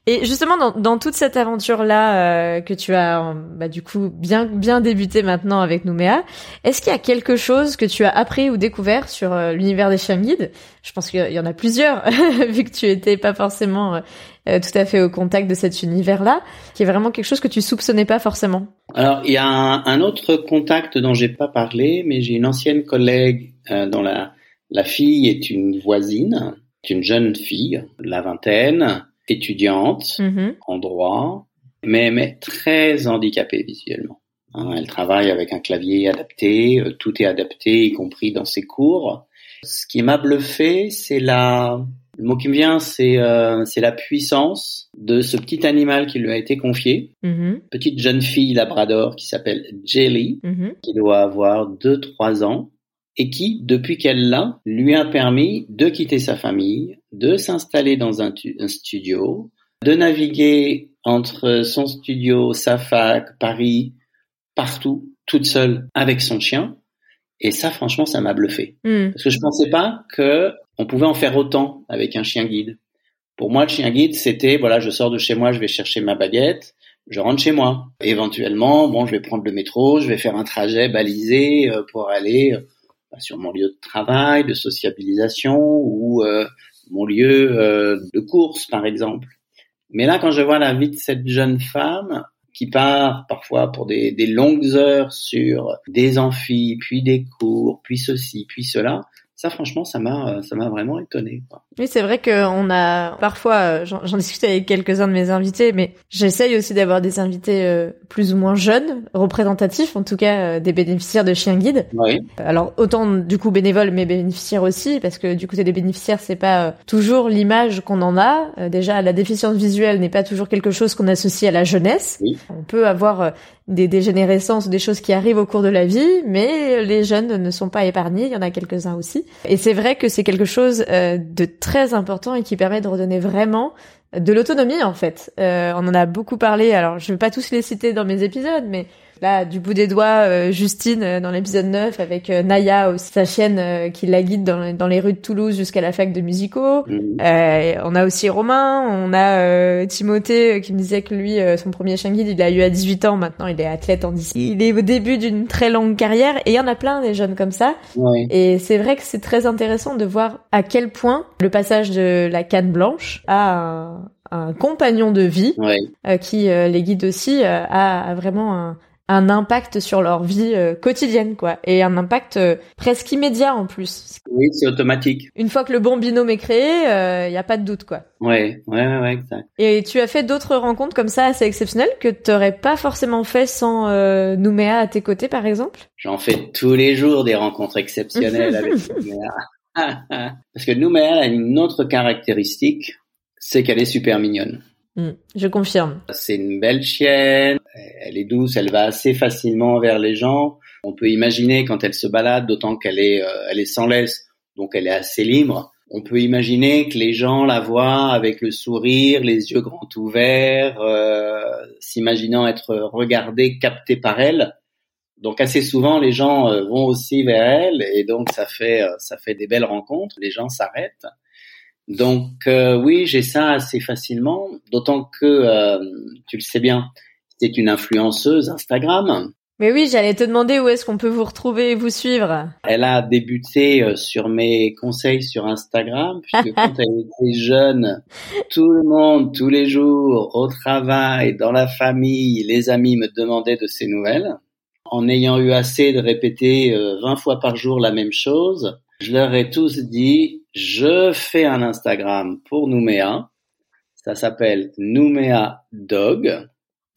Et justement, dans, dans toute cette aventure-là euh, que tu as, bah, du coup, bien bien débuté maintenant avec Nouméa, est-ce qu'il y a quelque chose que tu as appris ou découvert sur euh, l'univers des chiens guides Je pense qu'il y en a plusieurs, vu que tu étais pas forcément euh, tout à fait au contact de cet univers-là, qui est vraiment quelque chose que tu soupçonnais pas forcément. Alors, il y a un, un autre contact dont j'ai pas parlé, mais j'ai une ancienne collègue dont la la fille est une voisine, une jeune fille, la vingtaine étudiante mm-hmm. en droit, mais, mais très handicapée visuellement. Hein, elle travaille avec un clavier adapté, euh, tout est adapté, y compris dans ses cours. Ce qui m'a bluffé, c'est la, le mot qui me vient, c'est euh, la puissance de ce petit animal qui lui a été confié, mm-hmm. petite jeune fille labrador qui s'appelle Jelly, mm-hmm. qui doit avoir deux trois ans et qui, depuis qu'elle l'a, lui a permis de quitter sa famille, de s'installer dans un, studio, de naviguer entre son studio, sa fac, Paris, partout, toute seule, avec son chien. Et ça, franchement, ça m'a bluffé. Hmm. Parce que je pensais pas que on pouvait en faire autant avec un chien guide. Pour moi, le chien guide, c'était, voilà, je sors de chez moi, je vais chercher ma baguette, je rentre chez moi. Éventuellement, bon, je vais prendre le métro, je vais faire un trajet balisé euh, pour aller euh, sur mon lieu de travail, de sociabilisation ou euh, mon lieu euh, de course, par exemple. Mais là, quand je vois la vie de cette jeune femme qui part parfois pour des, longues heures sur des amphis, puis des cours, puis ceci, puis cela, ça, franchement, ça m'a, ça m'a vraiment étonné. Quoi. Oui, c'est vrai qu'on a parfois, euh, j'en discute avec quelques-uns de mes invités, mais j'essaye aussi d'avoir des invités euh, plus ou moins jeunes, représentatifs, en tout cas euh, des bénéficiaires de chiens guides. Oui. Alors autant du coup bénévoles, mais bénéficiaires aussi, parce que du côté des bénéficiaires, c'est pas toujours l'image qu'on en a. déjà, la déficience visuelle n'est pas toujours quelque chose qu'on associe à la jeunesse. Oui. On peut avoir des dégénérescences, des choses qui arrivent au cours de la vie, mais les jeunes ne sont pas épargnés. Il y en a quelques-uns aussi. Et c'est vrai que c'est quelque chose de très important et qui permet de redonner vraiment de l'autonomie en fait. Euh, on en a beaucoup parlé. Alors je vais pas tous les citer dans mes épisodes, mais là du bout des doigts, euh, Justine euh, dans l'épisode 9 avec Naya aussi, sa chienne qui la guide dans, dans, les rues de Toulouse jusqu'à la fac de musicaux. Mhm. on a aussi Romain, on a Timothée qui me disait que lui son premier chien guide il l'a eu à 18 ans. Maintenant il est athlète en 10. Il est au début d'une très longue carrière et il y en a plein des jeunes comme ça. Ouais. Et c'est vrai que c'est très intéressant de voir à quel point le passage de la canne blanche à un, un compagnon de vie Ouais. euh, qui euh, les guide aussi euh, a, a vraiment un, un impact sur leur vie euh, quotidienne quoi et un impact euh, presque immédiat en plus. Oui, c'est automatique. Une fois que le bon binôme est créé, il n'y a pas de doute quoi. Ouais, ouais, ouais, ouais, exact. Et tu as fait d'autres rencontres comme ça assez exceptionnelles que tu n'aurais pas forcément fait sans euh, Nouméa à tes côtés par exemple? J'en fais tous les jours des rencontres exceptionnelles avec Nouméa. Parce que Nouméa a une autre caractéristique, c'est qu'elle est super mignonne. Hmm, je confirme. C'est une belle chienne, elle est douce, elle va assez facilement vers les gens. On peut imaginer quand elle se balade, d'autant qu'elle est, euh, elle est sans laisse, donc elle est assez libre. On peut imaginer que les gens la voient avec le sourire, les yeux grands ouverts, euh, s'imaginant être regardés, captés par elle. Donc assez souvent, les gens euh, vont aussi vers elle, et donc ça fait, euh, ça fait des belles rencontres. Les gens s'arrêtent. Donc euh, oui, j'ai ça assez facilement, d'autant que euh, tu le sais bien, c'est une influenceuse Instagram. Mais oui, j'allais te demander où est-ce qu'on peut vous retrouver et vous suivre. Elle a débuté euh, sur mes conseils sur Instagram, puisque quand elle était jeune, tout le monde, tous les jours, au travail, dans la famille, les amis me demandaient de ses nouvelles. En ayant eu assez de répéter euh, 20 fois par jour la même chose, je leur ai tous dit, je fais un Instagram pour Nouméa. Ça s'appelle Nouméa Dog,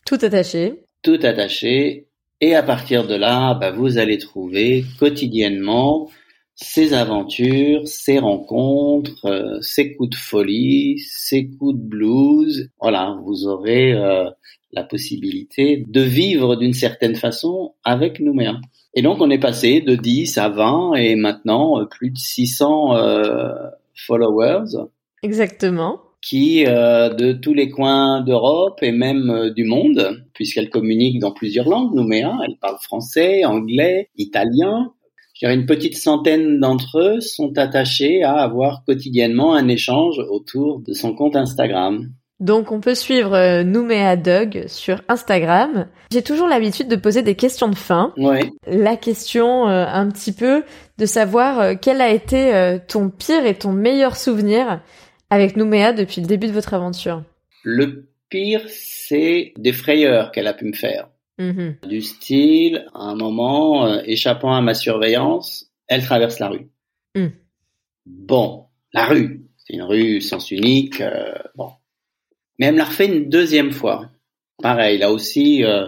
Tout attaché. tout attaché. Et à partir de là, bah, vous allez trouver quotidiennement ses aventures, ses rencontres, euh, ses coups de folie, ses coups de blues. Voilà, vous aurez euh, la possibilité de vivre d'une certaine façon avec Nouméa. Et donc on est passé de 10 à 20 et maintenant euh, plus de 600 euh, followers Exactement. qui euh, de tous les coins d'Europe et même euh, du monde, puisqu'elle communique dans plusieurs langues, Nouméa, elle parle français, anglais, italien. Je dirais une petite centaine d'entre eux sont attachés à avoir quotidiennement un échange autour de son compte Instagram. Donc on peut suivre euh, Nouméa Dog sur Instagram. J'ai toujours l'habitude de poser des questions de fin. Ouais. La question euh, un petit peu de savoir euh, quel a été ton pire et ton meilleur souvenir avec Nouméa depuis le début de votre aventure? Le pire, c'est des frayeurs qu'elle a pu me faire. Mhm. Du style, à un moment, échappant à ma surveillance, elle traverse la rue. Mm. Bon, la rue, c'est une rue sens unique, bon. Mais elle me l'a refait une deuxième fois. Pareil, là aussi, euh,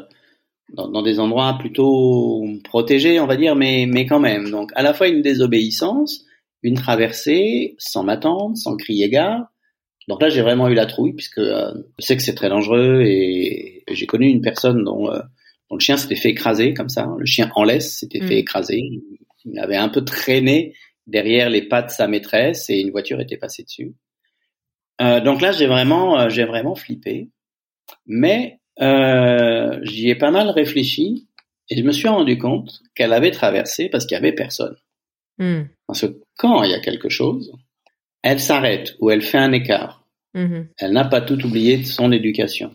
dans, dans des endroits plutôt protégés, on va dire, mais, mais quand même. Donc, à la fois une désobéissance, une traversée, sans m'attendre, sans crier gare. Donc là, j'ai vraiment eu la trouille, puisque euh, je sais que c'est très dangereux, et j'ai connu une personne dont, euh, dont le chien s'était fait écraser, comme ça. Le chien en laisse s'était Mm. fait écraser. Il avait un peu traîné derrière les pas de sa maîtresse, et une voiture était passée dessus. Euh, donc là, j'ai vraiment, euh, j'ai vraiment flippé. Mais euh, j'y ai pas mal réfléchi et je me suis rendu compte qu'elle avait traversé parce qu'il y avait personne. Mhm. Parce que quand il y a quelque chose, elle s'arrête ou elle fait un écart. Mhm. Elle n'a pas tout oublié de son éducation.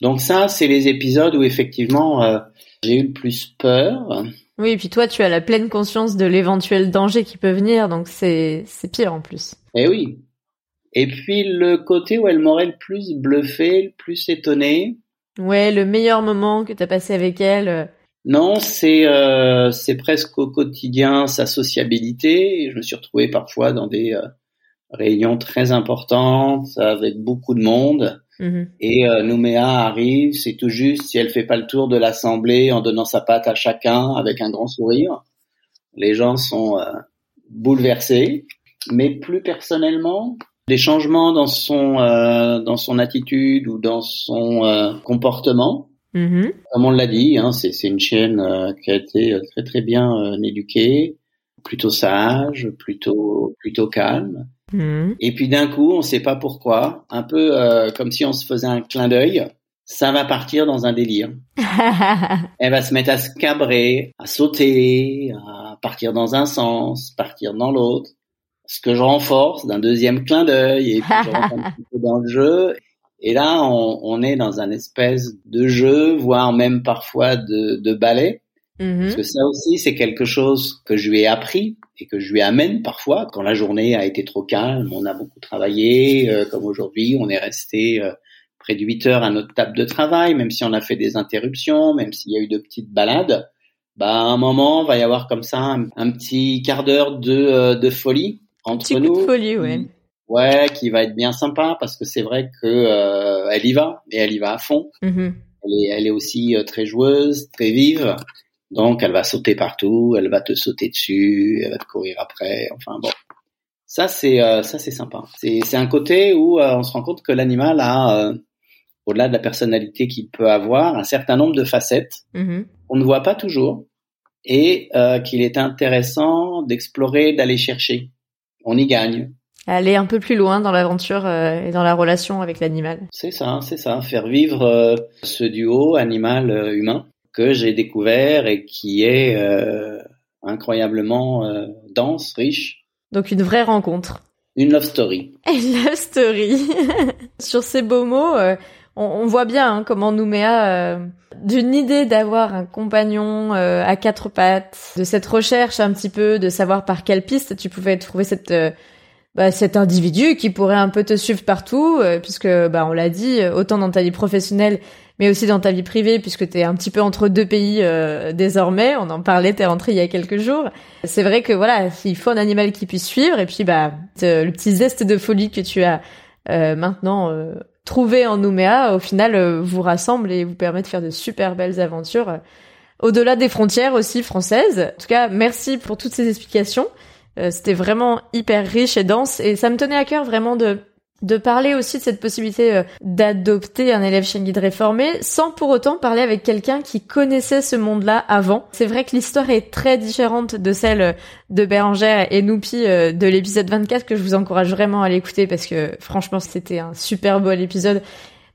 Donc ça, c'est les épisodes où effectivement euh, j'ai eu le plus peur. Oui, et puis toi, tu as la pleine conscience de l'éventuel danger qui peut venir, donc c'est c'est pire en plus. Eh oui. Et puis le côté où elle m'aurait le plus bluffé, le plus étonné, Ouais, le meilleur moment que t'as passé avec elle. euh, Non, c'est euh, c'est presque au quotidien sa sociabilité. Je me suis retrouvé parfois dans des euh, réunions très importantes avec beaucoup de monde. Mhm. Et euh, Nouméa arrive, c'est tout juste si elle fait pas le tour de l'assemblée en donnant sa patte à chacun avec un grand sourire. Les gens sont euh, bouleversés, mais plus personnellement, des changements dans son euh, dans son attitude ou dans son comportement. Mhm. Comme on l'a dit, hein, c'est une chienne qui a été très très bien éduquée, plutôt sage, plutôt plutôt calme. Mhm. Et puis d'un coup, on ne sait pas pourquoi, un peu euh, comme si on se faisait un clin d'œil, ça va partir dans un délire. Elle va se mettre à se cabrer, à sauter, à partir dans un sens, partir dans l'autre. Ce que je renforce d'un deuxième clin d'œil et puis je rentre un petit peu dans le jeu. Et là, on, on, est dans un espèce de jeu, voire même parfois de, de ballet. Mhm. Parce que ça aussi, c'est quelque chose que je lui ai appris et que je lui amène parfois quand la journée a été trop calme, on a beaucoup travaillé, euh, comme aujourd'hui, on est resté euh, près de 8 heures à notre table de travail, même si on a fait des interruptions, même s'il y a eu de petites balades. Bah, à un moment, va y avoir comme ça un, petit quart d'heure de, euh, de folie entre petit nous. de folie, ouais. Ouais, qui va être bien sympa parce que c'est vrai que elle y va et elle y va à fond. Mhm. Elle est, elle est aussi très joueuse, très vive. Donc, elle va sauter partout, elle va te sauter dessus, elle va te courir après. Enfin bon, ça c'est euh, ça c'est sympa. C'est un côté où euh, on se rend compte que l'animal a, euh, au-delà de la personnalité qu'il peut avoir, un certain nombre de facettes mm-hmm. qu'on ne voit pas toujours et qu'il est intéressant d'explorer, d'aller chercher. On y gagne. Aller un peu plus loin dans l'aventure et dans la relation avec l'animal. C'est ça, c'est ça, faire vivre ce duo animal-humain que j'ai découvert et qui est euh, incroyablement euh, dense, riche. Donc une vraie rencontre. Une love story. Une love story. Sur ces beaux mots, euh, on, voit bien hein, comment Nouméa, d'une idée d'avoir un compagnon à quatre pattes, de cette recherche un petit peu, de savoir par quelle piste tu pouvais trouver cette bah, cet individu qui pourrait un peu te suivre partout, puisque bah on l'a dit, autant dans ta vie professionnelle mais aussi dans ta vie privée, puisque tu es un petit peu entre deux pays euh, désormais. On en parlait, t'es rentré il y a quelques jours. C'est vrai que voilà, il faut un animal qui puisse suivre, et puis bah le petit zeste de folie que tu as euh, maintenant euh, trouvé en Nouméa, au final, vous rassemble et vous permet de faire de super belles aventures au-delà des frontières aussi françaises. En tout cas, merci pour toutes ces explications. C'était vraiment hyper riche et dense, et ça me tenait à cœur vraiment de de parler aussi de cette possibilité euh, d'adopter un élève guide réformé sans pour autant parler avec quelqu'un qui connaissait ce monde-là avant. C'est vrai que l'histoire est très différente de celle euh, de Bérangère et Noupi euh, de l'épisode 24 que je vous encourage vraiment à l'écouter parce que franchement c'était un super beau épisode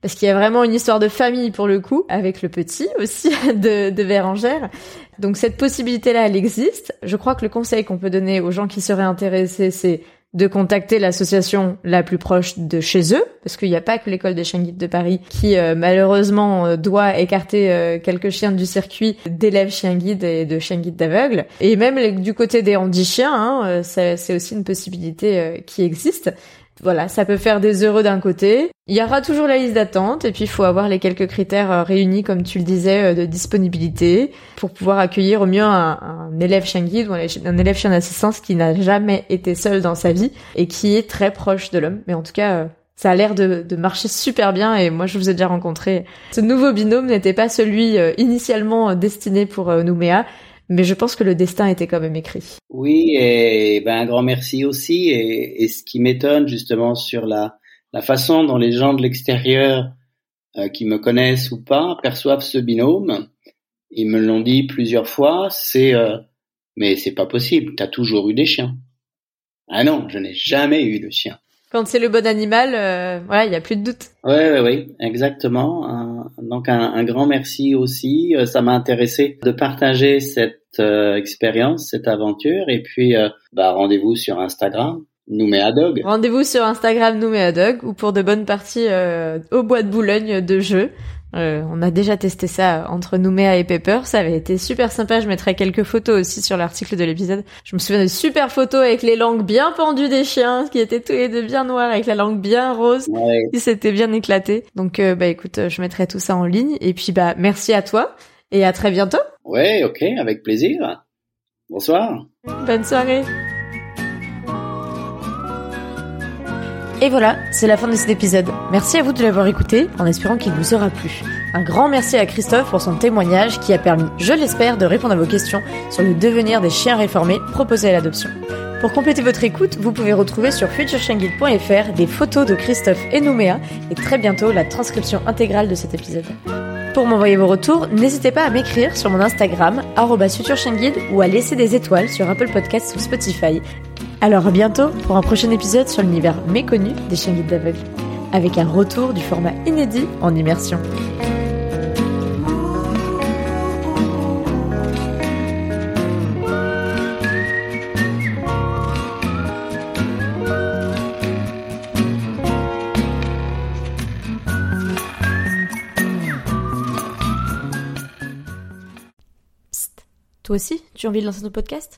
parce qu'il y a vraiment une histoire de famille pour le coup, avec le petit aussi de, de Bérangère. Donc cette possibilité-là, elle existe. Je crois que le conseil qu'on peut donner aux gens qui seraient intéressés, c'est de contacter l'association la plus proche de chez eux, parce qu'il n'y a pas que l'école des chiens guides de Paris qui euh, malheureusement euh, doit écarter euh, quelques chiens du circuit d'élèves chiens guides et de chiens guides d'aveugles. Et même du côté des handi-chiens, hein, c'est aussi une possibilité qui existe. Voilà, ça peut faire des heureux d'un côté. Il y aura toujours la liste d'attente et puis il faut avoir les quelques critères euh, réunis, comme tu le disais, euh, de disponibilité pour pouvoir accueillir au mieux un, élève chien guide ou un, élève chien d'assistance qui n'a jamais été seul dans sa vie et qui est très proche de l'homme. Mais en tout cas, euh, ça a l'air de, de, marcher super bien et moi je vous ai déjà rencontré. Ce nouveau binôme n'était pas celui initialement destiné pour Nouméa, mais je pense que le destin était quand même écrit. Oui, et ben un grand merci aussi. Et, et ce qui m'étonne justement sur la, la façon dont les gens de l'extérieur euh, qui me connaissent ou pas perçoivent ce binôme, ils me l'ont dit plusieurs fois, c'est euh, mais c'est pas possible, t'as toujours eu des chiens. Ah non, je n'ai jamais eu de chien. Quand c'est le bon animal, euh, voilà, il y a plus de doute. Oui, oui, oui, exactement. Donc un, un, grand merci aussi. Euh, ça m'a intéressé de partager cette euh, expérience, cette aventure. Et puis, bah, rendez-vous sur Instagram. Nouméadog. Rendez-vous sur Instagram Nouméadog ou pour de bonnes parties au bois de Boulogne de jeu. Euh, on a déjà testé ça entre Nouméa et Pepper, ça avait été super sympa. Je mettrai quelques photos aussi sur l'article de l'épisode. Je me souviens de super photos avec les langues bien pendues des chiens, qui étaient tous les deux bien noirs, avec la langue bien rose, qui s'était bien éclaté. Donc euh, bah écoute, je mettrai tout ça en ligne. Et puis bah merci à toi et à très bientôt. Ouais, ok, avec plaisir. Bonsoir. Bonne soirée. Et voilà, c'est la fin de cet épisode. Merci à vous de l'avoir écouté, en espérant qu'il vous aura plu. Un grand merci à Christophe pour son témoignage qui a permis, je l'espère, de répondre à vos questions sur le devenir des chiens réformés proposés à l'adoption. Pour compléter votre écoute, vous pouvez retrouver sur futureshanguide.fr des photos de Christophe et Nouméa et très bientôt la transcription intégrale de cet épisode. Pour m'envoyer vos retours, n'hésitez pas à m'écrire sur mon Instagram, futureshanguide ou à laisser des étoiles sur Apple Podcasts ou Spotify. Alors à bientôt pour un prochain épisode sur l'univers méconnu des chiens guides d'aveugles, avec un retour du format inédit en immersion. Toi aussi, tu as envie de lancer ton podcast?